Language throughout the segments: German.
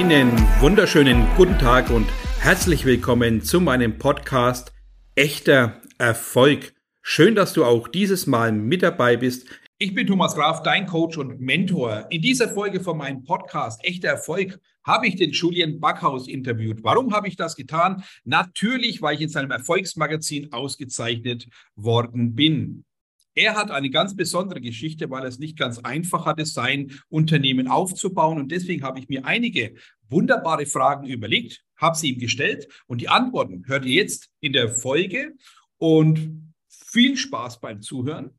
Einen wunderschönen guten Tag und herzlich willkommen zu meinem Podcast Echter Erfolg. Schön, dass du auch dieses Mal mit dabei bist. Ich bin Thomas Graf, dein Coach und Mentor. In dieser Folge von meinem Podcast Echter Erfolg habe ich den Julian Backhaus interviewt. Warum habe ich das getan? Natürlich, weil ich in seinem Erfolgsmagazin ausgezeichnet worden bin. Er hat eine ganz besondere Geschichte, weil es nicht ganz einfach hatte, sein Unternehmen aufzubauen. Und deswegen habe ich mir einige wunderbare Fragen überlegt, habe sie ihm gestellt und die Antworten hört ihr jetzt in der Folge. Und viel Spaß beim Zuhören.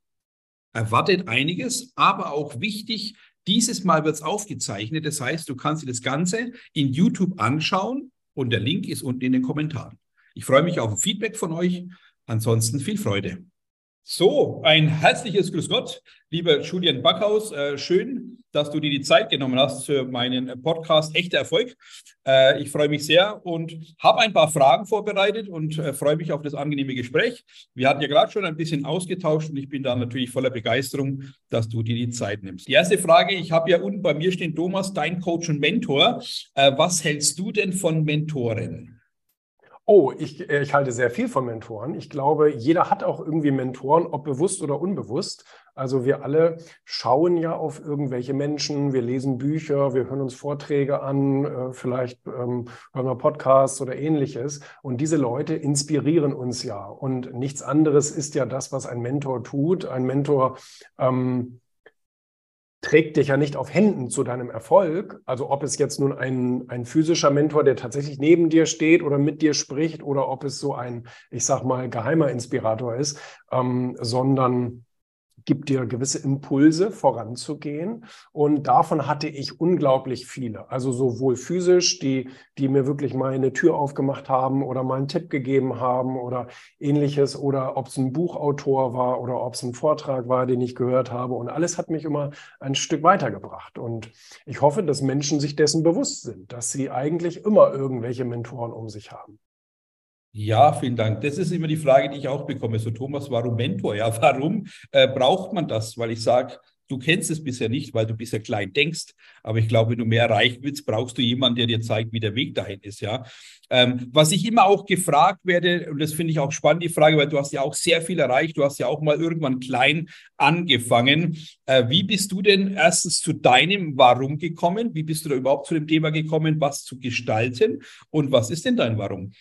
Erwartet einiges, aber auch wichtig, dieses Mal wird es aufgezeichnet. Das heißt, du kannst dir das Ganze in YouTube anschauen und der Link ist unten in den Kommentaren. Ich freue mich auf ein Feedback von euch. Ansonsten viel Freude. So, ein herzliches Grüß Gott, lieber Julian Backhaus. Äh, schön, dass du dir die Zeit genommen hast für meinen Podcast Echter Erfolg. Äh, ich freue mich sehr und habe ein paar Fragen vorbereitet und äh, freue mich auf das angenehme Gespräch. Wir hatten ja gerade schon ein bisschen ausgetauscht und ich bin da natürlich voller Begeisterung, dass du dir die Zeit nimmst. Die erste Frage, ich habe ja unten bei mir stehen, Thomas, dein Coach und Mentor. Äh, was hältst du denn von Mentoren? Oh, ich, äh, ich halte sehr viel von Mentoren. Ich glaube, jeder hat auch irgendwie Mentoren, ob bewusst oder unbewusst. Also wir alle schauen ja auf irgendwelche Menschen, wir lesen Bücher, wir hören uns Vorträge an, äh, vielleicht ähm, hören wir Podcasts oder ähnliches. Und diese Leute inspirieren uns ja. Und nichts anderes ist ja das, was ein Mentor tut. Ein Mentor ähm, trägt dich ja nicht auf Händen zu deinem Erfolg. Also ob es jetzt nun ein, ein physischer Mentor, der tatsächlich neben dir steht oder mit dir spricht, oder ob es so ein, ich sag mal, geheimer Inspirator ist, ähm, sondern gibt dir gewisse Impulse voranzugehen. Und davon hatte ich unglaublich viele. Also sowohl physisch, die, die mir wirklich mal eine Tür aufgemacht haben oder mal einen Tipp gegeben haben oder ähnliches. Oder ob es ein Buchautor war oder ob es ein Vortrag war, den ich gehört habe. Und alles hat mich immer ein Stück weitergebracht. Und ich hoffe, dass Menschen sich dessen bewusst sind, dass sie eigentlich immer irgendwelche Mentoren um sich haben. Ja, vielen Dank. Das ist immer die Frage, die ich auch bekomme. So, Thomas, warum Mentor? Ja, warum äh, braucht man das? Weil ich sage, du kennst es bisher nicht, weil du bisher klein denkst. Aber ich glaube, wenn du mehr erreichen willst, brauchst du jemanden, der dir zeigt, wie der Weg dahin ist. Ja. Ähm, was ich immer auch gefragt werde, und das finde ich auch spannend, die Frage, weil du hast ja auch sehr viel erreicht. Du hast ja auch mal irgendwann klein angefangen. Äh, wie bist du denn erstens zu deinem Warum gekommen? Wie bist du da überhaupt zu dem Thema gekommen, was zu gestalten? Und was ist denn dein Warum?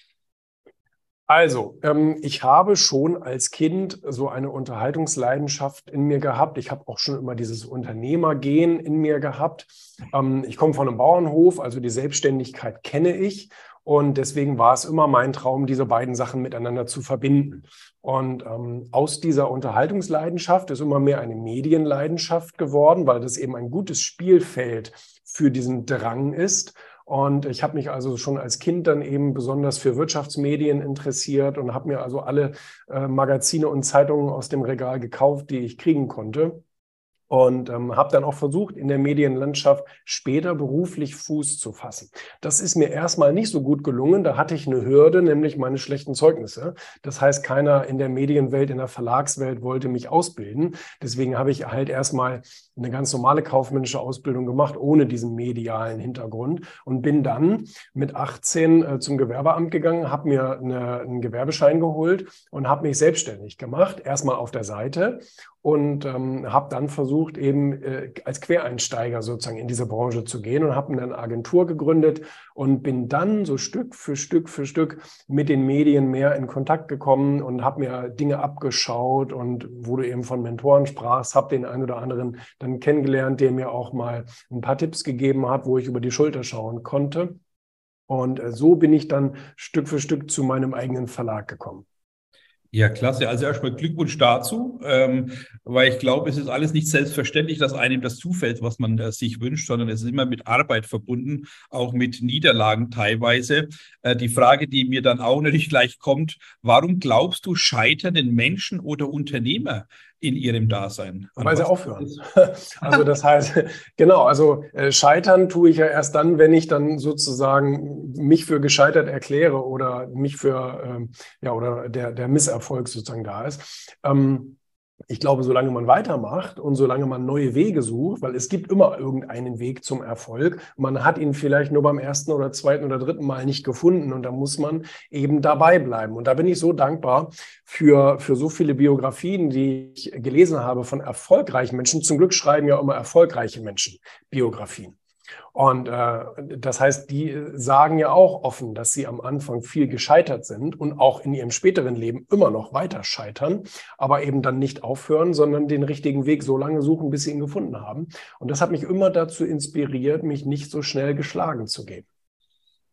Also, ähm, ich habe schon als Kind so eine Unterhaltungsleidenschaft in mir gehabt. Ich habe auch schon immer dieses Unternehmergehen in mir gehabt. Ähm, ich komme von einem Bauernhof, also die Selbstständigkeit kenne ich. Und deswegen war es immer mein Traum, diese beiden Sachen miteinander zu verbinden. Und ähm, aus dieser Unterhaltungsleidenschaft ist immer mehr eine Medienleidenschaft geworden, weil das eben ein gutes Spielfeld für diesen Drang ist. Und ich habe mich also schon als Kind dann eben besonders für Wirtschaftsmedien interessiert und habe mir also alle äh, Magazine und Zeitungen aus dem Regal gekauft, die ich kriegen konnte und ähm, habe dann auch versucht, in der Medienlandschaft später beruflich Fuß zu fassen. Das ist mir erstmal nicht so gut gelungen. Da hatte ich eine Hürde, nämlich meine schlechten Zeugnisse. Das heißt, keiner in der Medienwelt, in der Verlagswelt wollte mich ausbilden. Deswegen habe ich halt erstmal eine ganz normale kaufmännische Ausbildung gemacht, ohne diesen medialen Hintergrund und bin dann mit 18 äh, zum Gewerbeamt gegangen, habe mir eine, einen Gewerbeschein geholt und habe mich selbstständig gemacht, erstmal auf der Seite und ähm, habe dann versucht, eben äh, als Quereinsteiger sozusagen in diese Branche zu gehen und habe eine Agentur gegründet und bin dann so Stück für Stück für Stück mit den Medien mehr in Kontakt gekommen und habe mir Dinge abgeschaut und wo du eben von Mentoren sprachst, habe den einen oder anderen dann kennengelernt, der mir auch mal ein paar Tipps gegeben hat, wo ich über die Schulter schauen konnte. Und äh, so bin ich dann Stück für Stück zu meinem eigenen Verlag gekommen. Ja, klasse. Also erstmal Glückwunsch dazu, ähm, weil ich glaube, es ist alles nicht selbstverständlich, dass einem das zufällt, was man äh, sich wünscht, sondern es ist immer mit Arbeit verbunden, auch mit Niederlagen teilweise. Äh, die Frage, die mir dann auch natürlich gleich kommt, warum glaubst du, scheitern denn Menschen oder Unternehmer in ihrem Dasein. Weil sie aufhören. Also das heißt, genau, also äh, scheitern tue ich ja erst dann, wenn ich dann sozusagen mich für gescheitert erkläre oder mich für, ähm, ja, oder der, der Misserfolg sozusagen da ist. Ähm, ich glaube, solange man weitermacht und solange man neue Wege sucht, weil es gibt immer irgendeinen Weg zum Erfolg, man hat ihn vielleicht nur beim ersten oder zweiten oder dritten Mal nicht gefunden und da muss man eben dabei bleiben. Und da bin ich so dankbar für, für so viele Biografien, die ich gelesen habe von erfolgreichen Menschen. Zum Glück schreiben ja immer erfolgreiche Menschen Biografien. Und äh, das heißt, die sagen ja auch offen, dass sie am Anfang viel gescheitert sind und auch in ihrem späteren Leben immer noch weiter scheitern, aber eben dann nicht aufhören, sondern den richtigen Weg so lange suchen, bis sie ihn gefunden haben. Und das hat mich immer dazu inspiriert, mich nicht so schnell geschlagen zu geben.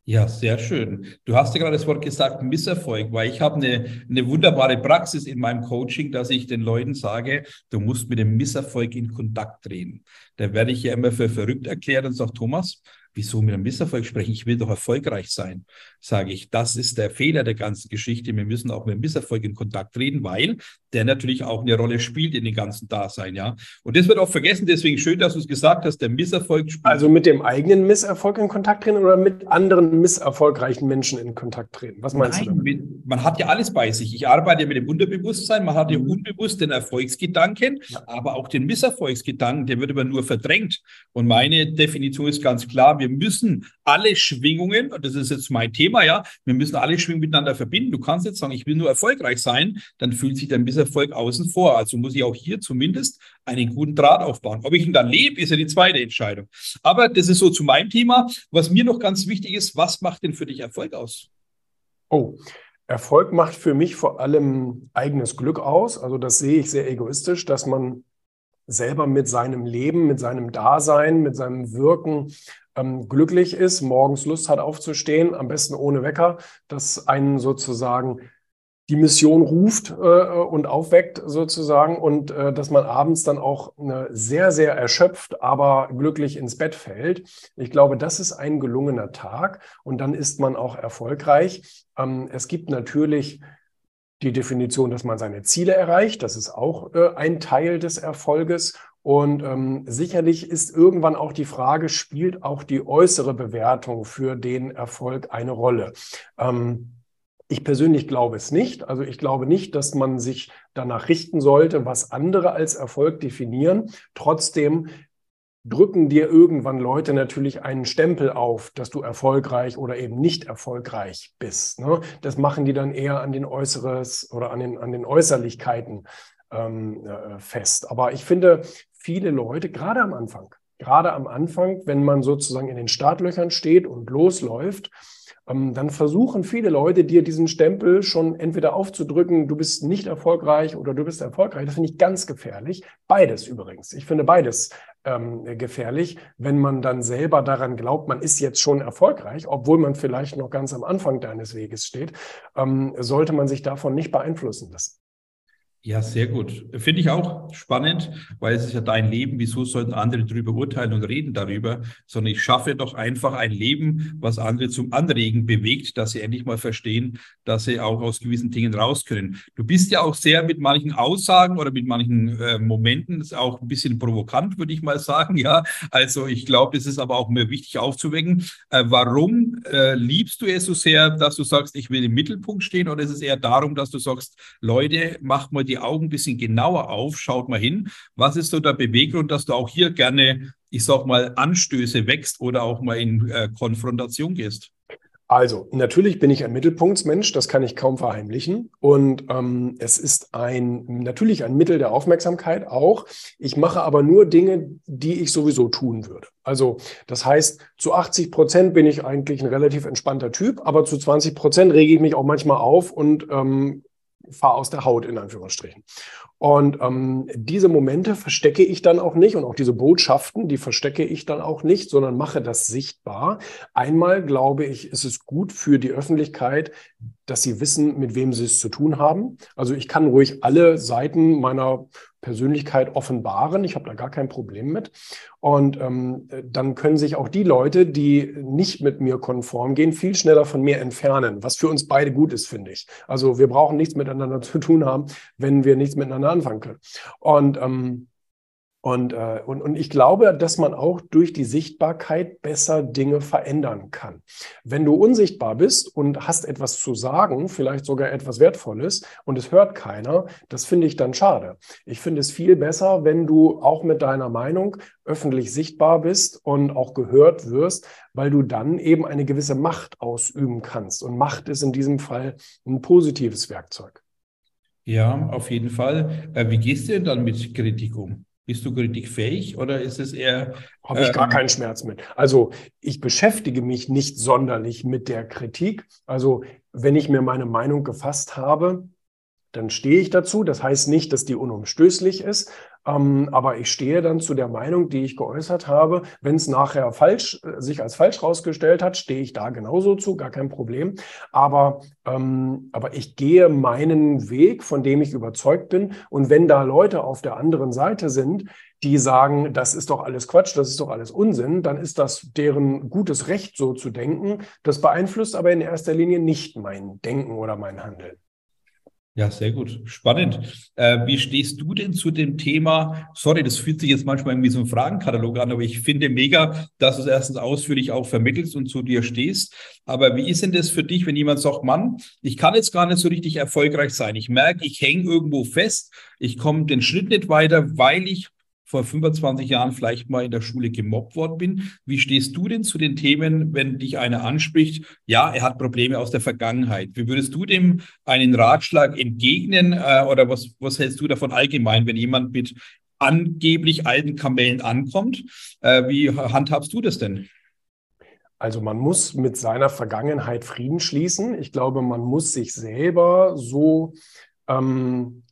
Ja, sehr schön. Du hast ja gerade das Wort gesagt, Misserfolg, weil ich habe eine, eine wunderbare Praxis in meinem Coaching, dass ich den Leuten sage, du musst mit dem Misserfolg in Kontakt treten. Da werde ich ja immer für verrückt erklärt und sage, Thomas, wieso mit einem Misserfolg sprechen? Ich will doch erfolgreich sein, sage ich. Das ist der Fehler der ganzen Geschichte. Wir müssen auch mit dem Misserfolg in Kontakt treten, weil der natürlich auch eine Rolle spielt in dem ganzen Dasein, ja. Und das wird auch vergessen, deswegen schön, dass du es gesagt hast, der Misserfolg spielt. Also mit dem eigenen Misserfolg in Kontakt treten oder mit anderen misserfolgreichen Menschen in Kontakt treten? Was meinst Nein, du damit? Man hat ja alles bei sich. Ich arbeite mit dem Unterbewusstsein, man hat ja mhm. unbewusst den Erfolgsgedanken, ja. aber auch den Misserfolgsgedanken, der wird aber nur verdrängt. Und meine Definition ist ganz klar, wir müssen alle Schwingungen, und das ist jetzt mein Thema, ja, wir müssen alle Schwingungen miteinander verbinden. Du kannst jetzt sagen, ich will nur erfolgreich sein, dann fühlt sich der Misserfolg außen vor. Also muss ich auch hier zumindest einen guten Draht aufbauen. Ob ich ihn dann lebe, ist ja die zweite Entscheidung. Aber das ist so zu meinem Thema. Was mir noch ganz wichtig ist, was macht denn für dich Erfolg aus? Oh, Erfolg macht für mich vor allem eigenes Glück aus. Also das sehe ich sehr egoistisch, dass man selber mit seinem Leben, mit seinem Dasein, mit seinem Wirken ähm, glücklich ist, morgens Lust hat aufzustehen, am besten ohne Wecker, dass einen sozusagen die Mission ruft äh, und aufweckt sozusagen und äh, dass man abends dann auch äh, sehr, sehr erschöpft, aber glücklich ins Bett fällt. Ich glaube, das ist ein gelungener Tag und dann ist man auch erfolgreich. Ähm, es gibt natürlich die Definition, dass man seine Ziele erreicht. Das ist auch äh, ein Teil des Erfolges. Und ähm, sicherlich ist irgendwann auch die Frage, spielt auch die äußere Bewertung für den Erfolg eine Rolle? Ähm, ich persönlich glaube es nicht. Also ich glaube nicht, dass man sich danach richten sollte, was andere als Erfolg definieren. Trotzdem drücken dir irgendwann Leute natürlich einen Stempel auf, dass du erfolgreich oder eben nicht erfolgreich bist. Ne? Das machen die dann eher an den Äußeres oder an den, an den Äußerlichkeiten ähm, äh, fest. Aber ich finde, viele Leute, gerade am Anfang, gerade am Anfang, wenn man sozusagen in den Startlöchern steht und losläuft, ähm, dann versuchen viele Leute, dir diesen Stempel schon entweder aufzudrücken, du bist nicht erfolgreich oder du bist erfolgreich. Das finde ich ganz gefährlich. Beides übrigens. Ich finde beides ähm, gefährlich, wenn man dann selber daran glaubt, man ist jetzt schon erfolgreich, obwohl man vielleicht noch ganz am Anfang deines Weges steht, ähm, sollte man sich davon nicht beeinflussen lassen. Ja, sehr gut. Finde ich auch spannend, weil es ist ja dein Leben. Wieso sollten andere darüber urteilen und reden darüber? Sondern ich schaffe doch einfach ein Leben, was andere zum Anregen bewegt, dass sie endlich mal verstehen, dass sie auch aus gewissen Dingen raus können. Du bist ja auch sehr mit manchen Aussagen oder mit manchen äh, Momenten ist auch ein bisschen provokant, würde ich mal sagen. Ja, also ich glaube, es ist aber auch mir wichtig aufzuwecken. Äh, warum äh, liebst du es so sehr, dass du sagst, ich will im Mittelpunkt stehen? Oder ist es eher darum, dass du sagst, Leute, macht mal die die Augen ein bisschen genauer auf, schaut mal hin. Was ist so der Beweggrund, dass du auch hier gerne, ich sag mal, Anstöße wächst oder auch mal in äh, Konfrontation gehst? Also, natürlich bin ich ein Mittelpunktsmensch, das kann ich kaum verheimlichen. Und ähm, es ist ein natürlich ein Mittel der Aufmerksamkeit auch. Ich mache aber nur Dinge, die ich sowieso tun würde. Also, das heißt, zu 80 Prozent bin ich eigentlich ein relativ entspannter Typ, aber zu 20 Prozent rege ich mich auch manchmal auf und ähm, fahr aus der Haut in Anführungsstrichen. Und ähm, diese Momente verstecke ich dann auch nicht und auch diese Botschaften, die verstecke ich dann auch nicht, sondern mache das sichtbar. Einmal glaube ich, ist es gut für die Öffentlichkeit, dass sie wissen, mit wem sie es zu tun haben. Also ich kann ruhig alle Seiten meiner Persönlichkeit offenbaren. Ich habe da gar kein Problem mit. Und ähm, dann können sich auch die Leute, die nicht mit mir konform gehen, viel schneller von mir entfernen, was für uns beide gut ist, finde ich. Also wir brauchen nichts miteinander zu tun haben, wenn wir nichts miteinander anfangen können. Und ähm, Und, äh, und, und ich glaube, dass man auch durch die Sichtbarkeit besser Dinge verändern kann. Wenn du unsichtbar bist und hast etwas zu sagen, vielleicht sogar etwas Wertvolles, und es hört keiner, das finde ich dann schade. Ich finde es viel besser, wenn du auch mit deiner Meinung öffentlich sichtbar bist und auch gehört wirst, weil du dann eben eine gewisse Macht ausüben kannst. Und Macht ist in diesem Fall ein positives Werkzeug. Ja, auf jeden Fall. Äh, wie gehst du denn dann mit Kritik um? Bist du kritikfähig oder ist es eher. Habe ich gar ähm, keinen Schmerz mit. Also ich beschäftige mich nicht sonderlich mit der Kritik. Also wenn ich mir meine Meinung gefasst habe, dann stehe ich dazu. Das heißt nicht, dass die unumstößlich ist, ähm, aber ich stehe dann zu der Meinung, die ich geäußert habe. Wenn es nachher falsch, äh, sich als falsch rausgestellt hat, stehe ich da genauso zu, gar kein Problem. Aber, ähm, aber ich gehe meinen Weg, von dem ich überzeugt bin. Und wenn da Leute auf der anderen Seite sind, die sagen, das ist doch alles Quatsch, das ist doch alles Unsinn, dann ist das deren gutes Recht, so zu denken. Das beeinflusst aber in erster Linie nicht mein Denken oder mein Handeln. Ja, sehr gut. Spannend. Äh, wie stehst du denn zu dem Thema? Sorry, das fühlt sich jetzt manchmal irgendwie so ein Fragenkatalog an, aber ich finde mega, dass du es erstens ausführlich auch vermittelst und zu dir stehst. Aber wie ist denn das für dich, wenn jemand sagt, Mann, ich kann jetzt gar nicht so richtig erfolgreich sein. Ich merke, ich hänge irgendwo fest. Ich komme den Schritt nicht weiter, weil ich vor 25 Jahren vielleicht mal in der Schule gemobbt worden bin. Wie stehst du denn zu den Themen, wenn dich einer anspricht, ja, er hat Probleme aus der Vergangenheit? Wie würdest du dem einen Ratschlag entgegnen äh, oder was, was hältst du davon allgemein, wenn jemand mit angeblich alten Kamellen ankommt? Äh, wie handhabst du das denn? Also man muss mit seiner Vergangenheit Frieden schließen. Ich glaube, man muss sich selber so ähm,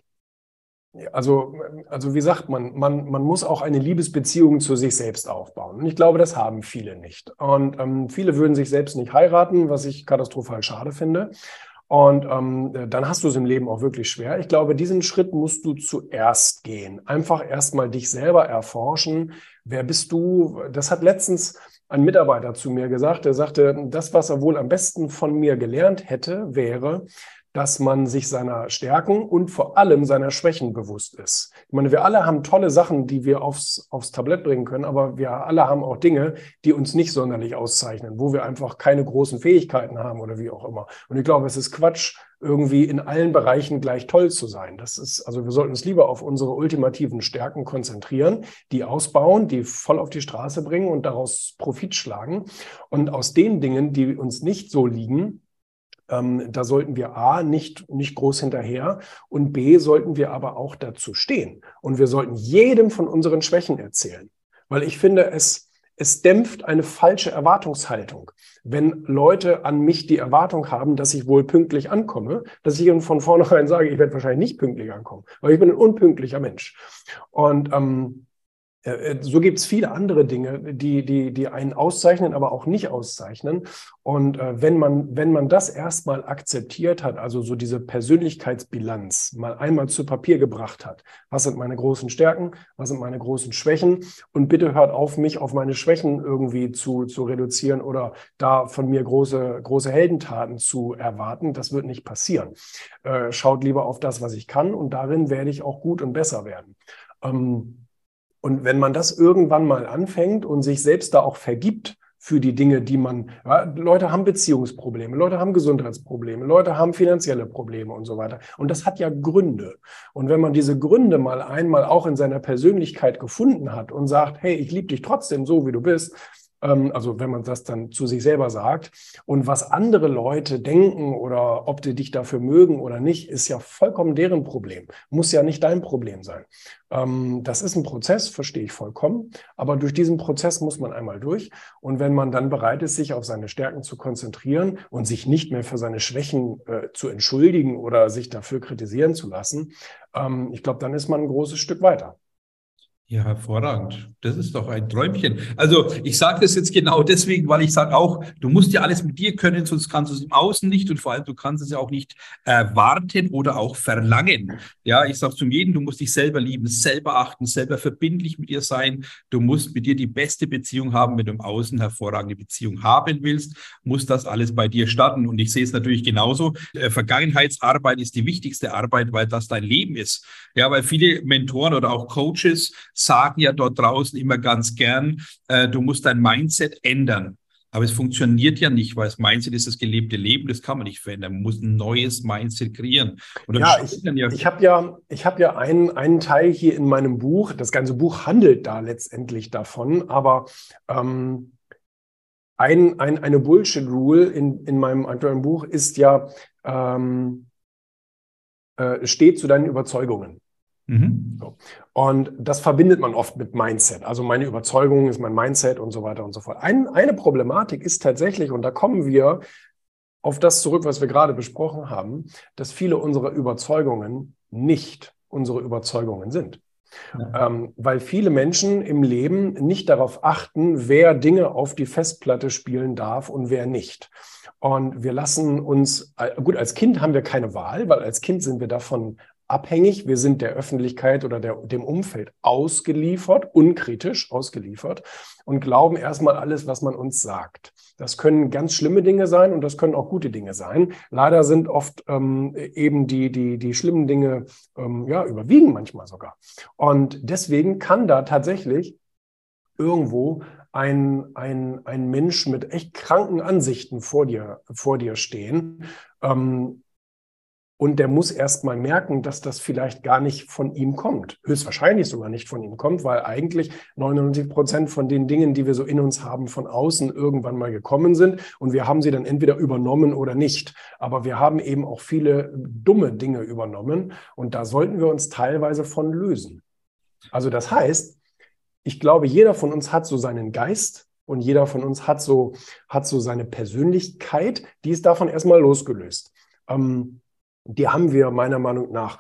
also, also wie sagt man, man, man muss auch eine Liebesbeziehung zu sich selbst aufbauen. Und ich glaube, das haben viele nicht. Und ähm, viele würden sich selbst nicht heiraten, was ich katastrophal schade finde. Und ähm, dann hast du es im Leben auch wirklich schwer. Ich glaube, diesen Schritt musst du zuerst gehen. Einfach erstmal dich selber erforschen. Wer bist du? Das hat letztens ein Mitarbeiter zu mir gesagt. Er sagte, das, was er wohl am besten von mir gelernt hätte, wäre, dass man sich seiner Stärken und vor allem seiner Schwächen bewusst ist. Ich meine, wir alle haben tolle Sachen, die wir aufs, aufs Tablett bringen können, aber wir alle haben auch Dinge, die uns nicht sonderlich auszeichnen, wo wir einfach keine großen Fähigkeiten haben oder wie auch immer. Und ich glaube, es ist Quatsch, irgendwie in allen Bereichen gleich toll zu sein. Das ist, also wir sollten uns lieber auf unsere ultimativen Stärken konzentrieren, die ausbauen, die voll auf die Straße bringen und daraus Profit schlagen. Und aus den Dingen, die uns nicht so liegen, ähm, da sollten wir A nicht, nicht groß hinterher und B sollten wir aber auch dazu stehen. Und wir sollten jedem von unseren Schwächen erzählen. Weil ich finde, es, es dämpft eine falsche Erwartungshaltung. Wenn Leute an mich die Erwartung haben, dass ich wohl pünktlich ankomme, dass ich ihnen von vornherein sage, ich werde wahrscheinlich nicht pünktlich ankommen, weil ich bin ein unpünktlicher Mensch. Und ähm, äh, äh, so gibt es viele andere Dinge, die, die, die einen auszeichnen, aber auch nicht auszeichnen. Und äh, wenn, man, wenn man das erstmal akzeptiert hat, also so diese Persönlichkeitsbilanz mal einmal zu Papier gebracht hat, was sind meine großen Stärken, was sind meine großen Schwächen und bitte hört auf, mich auf meine Schwächen irgendwie zu, zu reduzieren oder da von mir große, große Heldentaten zu erwarten, das wird nicht passieren. Äh, schaut lieber auf das, was ich kann und darin werde ich auch gut und besser werden. Ähm, und wenn man das irgendwann mal anfängt und sich selbst da auch vergibt für die Dinge, die man, ja, Leute haben Beziehungsprobleme, Leute haben Gesundheitsprobleme, Leute haben finanzielle Probleme und so weiter. Und das hat ja Gründe. Und wenn man diese Gründe mal einmal auch in seiner Persönlichkeit gefunden hat und sagt, hey, ich liebe dich trotzdem so, wie du bist, also wenn man das dann zu sich selber sagt. Und was andere Leute denken oder ob die dich dafür mögen oder nicht, ist ja vollkommen deren Problem. Muss ja nicht dein Problem sein. Ähm, das ist ein Prozess, verstehe ich vollkommen. Aber durch diesen Prozess muss man einmal durch. Und wenn man dann bereit ist, sich auf seine Stärken zu konzentrieren und sich nicht mehr für seine Schwächen äh, zu entschuldigen oder sich dafür kritisieren zu lassen, ähm, ich glaube, dann ist man ein großes Stück weiter. Ja, hervorragend. Das ist doch ein Träumchen. Also ich sage das jetzt genau deswegen, weil ich sage auch, du musst ja alles mit dir können, sonst kannst du es im Außen nicht und vor allem du kannst es ja auch nicht erwarten oder auch verlangen. Ja, ich sage zum jeden, du musst dich selber lieben, selber achten, selber verbindlich mit dir sein. Du musst mit dir die beste Beziehung haben. Wenn du im Außen hervorragende Beziehung haben willst, muss das alles bei dir starten. Und ich sehe es natürlich genauso. Äh, Vergangenheitsarbeit ist die wichtigste Arbeit, weil das dein Leben ist. Ja, weil viele Mentoren oder auch Coaches sagen ja dort draußen immer ganz gern, äh, du musst dein Mindset ändern. Aber es funktioniert ja nicht, weil das Mindset ist das gelebte Leben, das kann man nicht verändern. Man muss ein neues Mindset kreieren. ja, ich, ja ich habe ja, ich hab ja einen, einen Teil hier in meinem Buch. Das ganze Buch handelt da letztendlich davon, aber ähm, ein, ein, eine Bullshit-Rule in, in meinem aktuellen Buch ist ja, ähm, äh, steht zu deinen Überzeugungen. Mhm. So. Und das verbindet man oft mit Mindset. Also meine Überzeugung ist mein Mindset und so weiter und so fort. Ein, eine Problematik ist tatsächlich, und da kommen wir auf das zurück, was wir gerade besprochen haben, dass viele unserer Überzeugungen nicht unsere Überzeugungen sind. Ja. Ähm, weil viele Menschen im Leben nicht darauf achten, wer Dinge auf die Festplatte spielen darf und wer nicht. Und wir lassen uns, äh, gut, als Kind haben wir keine Wahl, weil als Kind sind wir davon abhängig. Wir sind der Öffentlichkeit oder der, dem Umfeld ausgeliefert, unkritisch ausgeliefert und glauben erstmal alles, was man uns sagt. Das können ganz schlimme Dinge sein und das können auch gute Dinge sein. Leider sind oft ähm, eben die, die, die schlimmen Dinge, ähm, ja, überwiegen manchmal sogar. Und deswegen kann da tatsächlich irgendwo ein, ein, ein Mensch mit echt kranken Ansichten vor dir, vor dir stehen, ähm, und der muss erst mal merken, dass das vielleicht gar nicht von ihm kommt. Höchstwahrscheinlich sogar nicht von ihm kommt, weil eigentlich 99 Prozent von den Dingen, die wir so in uns haben, von außen irgendwann mal gekommen sind. Und wir haben sie dann entweder übernommen oder nicht. Aber wir haben eben auch viele dumme Dinge übernommen. Und da sollten wir uns teilweise von lösen. Also das heißt, ich glaube, jeder von uns hat so seinen Geist und jeder von uns hat so, hat so seine Persönlichkeit, die ist davon erstmal losgelöst. Ähm, die haben wir meiner Meinung nach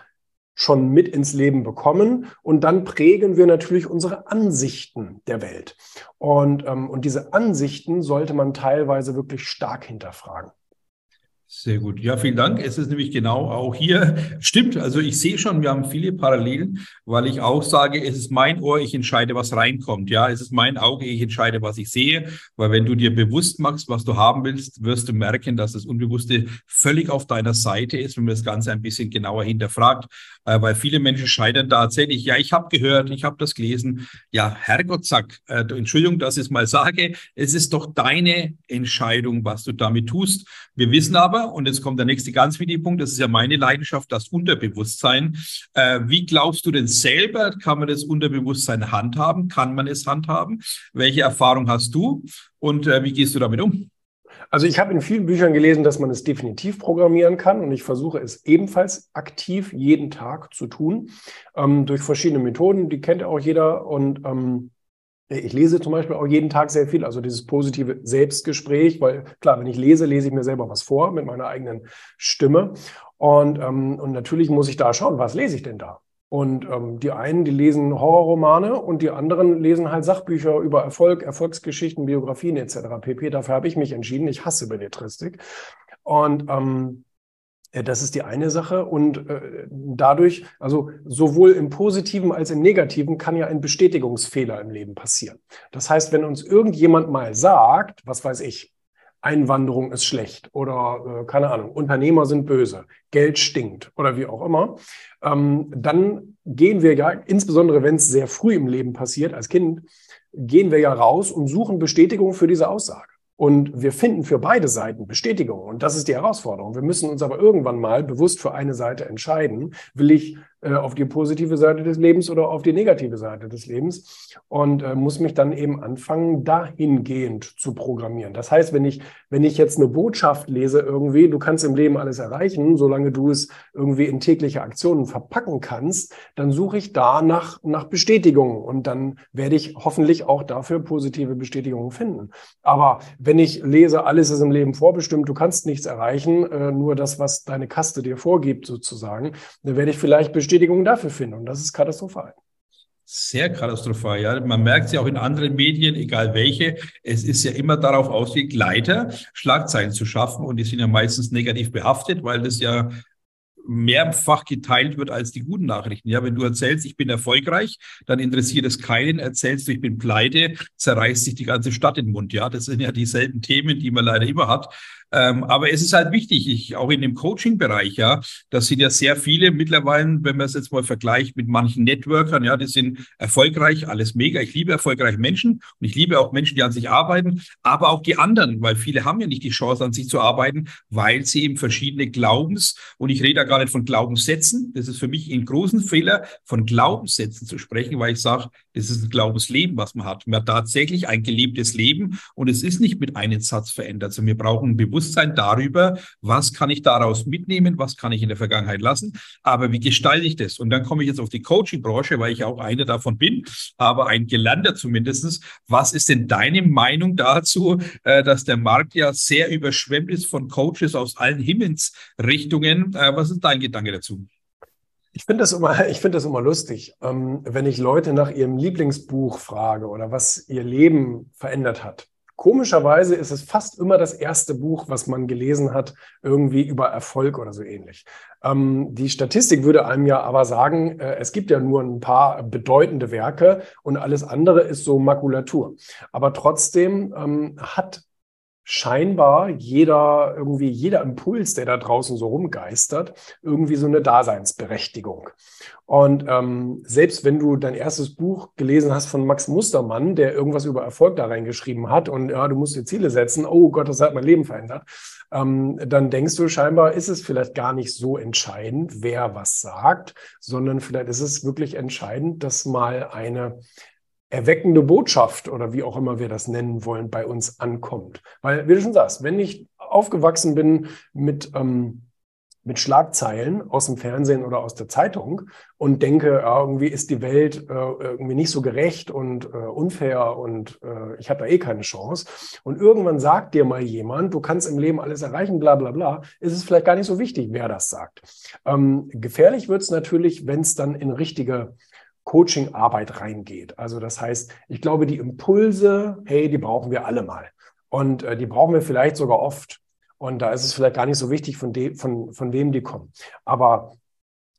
schon mit ins Leben bekommen und dann prägen wir natürlich unsere Ansichten der Welt. Und, ähm, und diese Ansichten sollte man teilweise wirklich stark hinterfragen. Sehr gut. Ja, vielen Dank. Es ist nämlich genau auch hier. Stimmt. Also ich sehe schon, wir haben viele Parallelen, weil ich auch sage, es ist mein Ohr, ich entscheide, was reinkommt. Ja, es ist mein Auge, ich entscheide, was ich sehe. Weil wenn du dir bewusst machst, was du haben willst, wirst du merken, dass das Unbewusste völlig auf deiner Seite ist, wenn man das Ganze ein bisschen genauer hinterfragt. Äh, weil viele Menschen scheitern tatsächlich. Ja, ich habe gehört, ich habe das gelesen. Ja, Herrgott, sag, äh, Entschuldigung, dass ich es mal sage. Es ist doch deine Entscheidung, was du damit tust. Wir wissen aber, und jetzt kommt der nächste ganz wichtige Punkt, das ist ja meine Leidenschaft, das Unterbewusstsein. Äh, wie glaubst du denn selber, kann man das Unterbewusstsein handhaben? Kann man es handhaben? Welche Erfahrung hast du und äh, wie gehst du damit um? Also ich habe in vielen Büchern gelesen, dass man es definitiv programmieren kann und ich versuche es ebenfalls aktiv jeden Tag zu tun ähm, durch verschiedene Methoden, die kennt auch jeder und ähm, ich lese zum Beispiel auch jeden Tag sehr viel, also dieses positive Selbstgespräch, weil klar, wenn ich lese, lese ich mir selber was vor mit meiner eigenen Stimme. Und, ähm, und natürlich muss ich da schauen, was lese ich denn da? Und ähm, die einen, die lesen Horrorromane und die anderen lesen halt Sachbücher über Erfolg, Erfolgsgeschichten, Biografien etc. pp. Dafür habe ich mich entschieden. Ich hasse Belletristik. Und ähm, das ist die eine Sache. Und äh, dadurch, also sowohl im Positiven als im Negativen, kann ja ein Bestätigungsfehler im Leben passieren. Das heißt, wenn uns irgendjemand mal sagt, was weiß ich, Einwanderung ist schlecht oder äh, keine Ahnung, Unternehmer sind böse, Geld stinkt oder wie auch immer, ähm, dann gehen wir ja, insbesondere wenn es sehr früh im Leben passiert, als Kind, gehen wir ja raus und suchen Bestätigung für diese Aussage. Und wir finden für beide Seiten Bestätigung. Und das ist die Herausforderung. Wir müssen uns aber irgendwann mal bewusst für eine Seite entscheiden. Will ich auf die positive Seite des Lebens oder auf die negative Seite des Lebens und äh, muss mich dann eben anfangen, dahingehend zu programmieren. Das heißt, wenn ich, wenn ich jetzt eine Botschaft lese irgendwie, du kannst im Leben alles erreichen, solange du es irgendwie in tägliche Aktionen verpacken kannst, dann suche ich da nach, nach Bestätigung und dann werde ich hoffentlich auch dafür positive Bestätigungen finden. Aber wenn ich lese, alles ist im Leben vorbestimmt, du kannst nichts erreichen, äh, nur das, was deine Kaste dir vorgibt sozusagen, dann werde ich vielleicht bestätigen, Bestätigung dafür finden. Und das ist katastrophal. Sehr katastrophal, ja. Man merkt es ja auch in anderen Medien, egal welche. Es ist ja immer darauf ausgelegt, Leiter Schlagzeilen zu schaffen und die sind ja meistens negativ behaftet, weil das ja mehrfach geteilt wird als die guten Nachrichten. Ja, wenn du erzählst, ich bin erfolgreich, dann interessiert es keinen. Erzählst du, ich bin pleite, zerreißt sich die ganze Stadt in den Mund. Ja, das sind ja dieselben Themen, die man leider immer hat. Ähm, aber es ist halt wichtig, ich, auch in dem Coaching-Bereich, ja, das sind ja sehr viele mittlerweile, wenn man es jetzt mal vergleicht mit manchen Networkern, ja, die sind erfolgreich, alles mega. Ich liebe erfolgreiche Menschen und ich liebe auch Menschen, die an sich arbeiten, aber auch die anderen, weil viele haben ja nicht die Chance, an sich zu arbeiten, weil sie eben verschiedene Glaubens, und ich rede da gar nicht von Glaubenssätzen, das ist für mich ein großen Fehler, von Glaubenssätzen zu sprechen, weil ich sage, das ist ein Glaubensleben, was man hat. Man hat tatsächlich ein gelebtes Leben und es ist nicht mit einem Satz verändert. Also wir brauchen ein Bewusstsein darüber, was kann ich daraus mitnehmen, was kann ich in der Vergangenheit lassen, aber wie gestalte ich das? Und dann komme ich jetzt auf die Coaching-Branche, weil ich auch einer davon bin, aber ein Gelernter zumindestens. Was ist denn deine Meinung dazu, äh, dass der Markt ja sehr überschwemmt ist von Coaches aus allen Himmelsrichtungen? Äh, was ist dein Gedanke dazu? Ich finde das immer, ich finde das immer lustig, ähm, wenn ich Leute nach ihrem Lieblingsbuch frage oder was ihr Leben verändert hat. Komischerweise ist es fast immer das erste Buch, was man gelesen hat, irgendwie über Erfolg oder so ähnlich. Ähm, die Statistik würde einem ja aber sagen, äh, es gibt ja nur ein paar bedeutende Werke und alles andere ist so Makulatur. Aber trotzdem ähm, hat scheinbar jeder, irgendwie jeder Impuls, der da draußen so rumgeistert, irgendwie so eine Daseinsberechtigung. Und ähm, selbst wenn du dein erstes Buch gelesen hast von Max Mustermann, der irgendwas über Erfolg da reingeschrieben hat und ja, du musst dir Ziele setzen, oh Gott, das hat mein Leben verändert, ähm, dann denkst du scheinbar, ist es vielleicht gar nicht so entscheidend, wer was sagt, sondern vielleicht ist es wirklich entscheidend, dass mal eine erweckende Botschaft oder wie auch immer wir das nennen wollen, bei uns ankommt. Weil, wie du schon sagst, wenn ich aufgewachsen bin mit, ähm, mit Schlagzeilen aus dem Fernsehen oder aus der Zeitung und denke, ja, irgendwie ist die Welt äh, irgendwie nicht so gerecht und äh, unfair und äh, ich habe da eh keine Chance. Und irgendwann sagt dir mal jemand, du kannst im Leben alles erreichen, bla bla bla, ist es vielleicht gar nicht so wichtig, wer das sagt. Ähm, gefährlich wird es natürlich, wenn es dann in richtige Coaching-Arbeit reingeht. Also das heißt, ich glaube, die Impulse, hey, die brauchen wir alle mal. Und äh, die brauchen wir vielleicht sogar oft. Und da ist es vielleicht gar nicht so wichtig, von, de von, von wem die kommen. Aber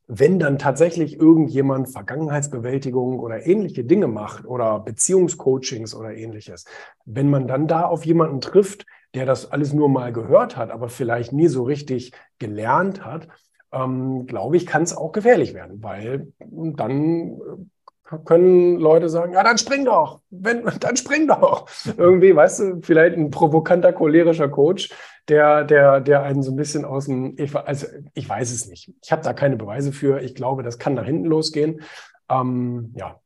wenn dann tatsächlich irgendjemand Vergangenheitsbewältigung oder ähnliche Dinge macht oder Beziehungscoachings oder ähnliches, wenn man dann da auf jemanden trifft, der das alles nur mal gehört hat, aber vielleicht nie so richtig gelernt hat, ähm, glaube ich, kann es auch gefährlich werden, weil dann äh, können Leute sagen, ja, dann spring doch, wenn, dann spring doch. Irgendwie, weißt du, vielleicht ein provokanter, cholerischer Coach, der, der, der einen so ein bisschen aus dem, ich, also ich weiß es nicht. Ich habe da keine Beweise für. Ich glaube, das kann nach hinten losgehen. Ähm, ja,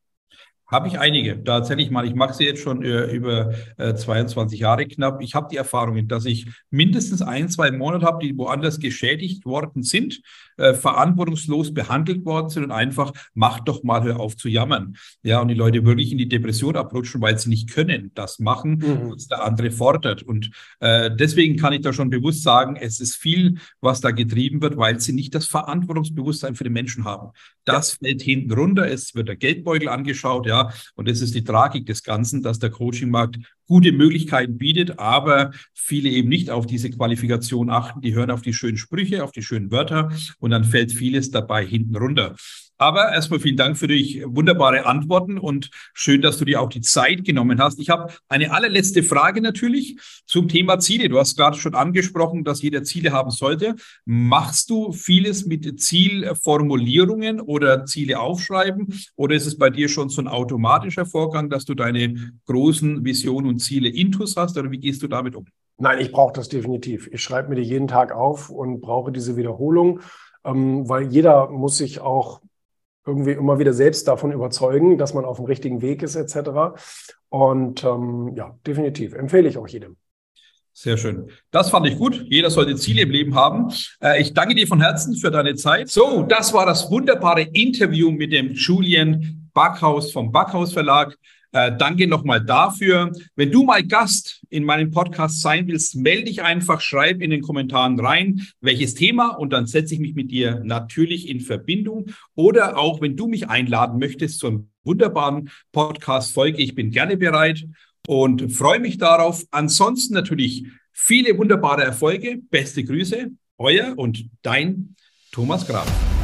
habe ich einige. Tatsächlich mal, ich mache sie jetzt schon äh, über äh, 22 Jahre knapp. Ich habe die Erfahrungen, dass ich mindestens ein, zwei Monate habe, die woanders geschädigt worden sind, äh, verantwortungslos behandelt worden sind und einfach, mach doch mal, hör auf zu jammern. Ja, und die Leute wirklich in die Depression abrutschen, weil sie nicht können, das machen, mhm. was der andere fordert. Und äh, deswegen kann ich da schon bewusst sagen, es ist viel, was da getrieben wird, weil sie nicht das Verantwortungsbewusstsein für den Menschen haben. Das ja. fällt hinten runter. Es wird der Geldbeutel angeschaut, ja. Und das ist die Tragik des Ganzen, dass der Coachingmarkt gute Möglichkeiten bietet, aber viele eben nicht auf diese Qualifikation achten. Die hören auf die schönen Sprüche, auf die schönen Wörter und dann fällt vieles dabei hinten runter. Aber erstmal vielen Dank für die wunderbare Antworten und schön, dass du dir auch die Zeit genommen hast. Ich habe eine allerletzte Frage natürlich zum Thema Ziele. Du hast gerade schon angesprochen, dass jeder Ziele haben sollte. Machst du vieles mit Zielformulierungen oder Ziele aufschreiben? Oder ist es bei dir schon so ein automatischer Vorgang, dass du deine großen Visionen und Ziele intus hast? Oder wie gehst du damit um? Nein, ich brauche das definitiv. Ich schreibe mir die jeden Tag auf und brauche diese Wiederholung, ähm, weil jeder muss sich auch irgendwie immer wieder selbst davon überzeugen, dass man auf dem richtigen Weg ist, etc. Und ähm, ja, definitiv empfehle ich auch jedem. Sehr schön. Das fand ich gut. Jeder sollte Ziele im Leben haben. Äh, ich danke dir von Herzen für deine Zeit. So, das war das wunderbare Interview mit dem Julian Backhaus vom Backhaus Verlag. Äh, danke nochmal dafür. Wenn du mal Gast in meinem Podcast sein willst, melde dich einfach, schreib in den Kommentaren rein, welches Thema und dann setze ich mich mit dir natürlich in Verbindung. Oder auch, wenn du mich einladen möchtest zu einem wunderbaren Podcast-Folge, ich bin gerne bereit und freue mich darauf. Ansonsten natürlich viele wunderbare Erfolge. Beste Grüße, euer und dein Thomas Graf.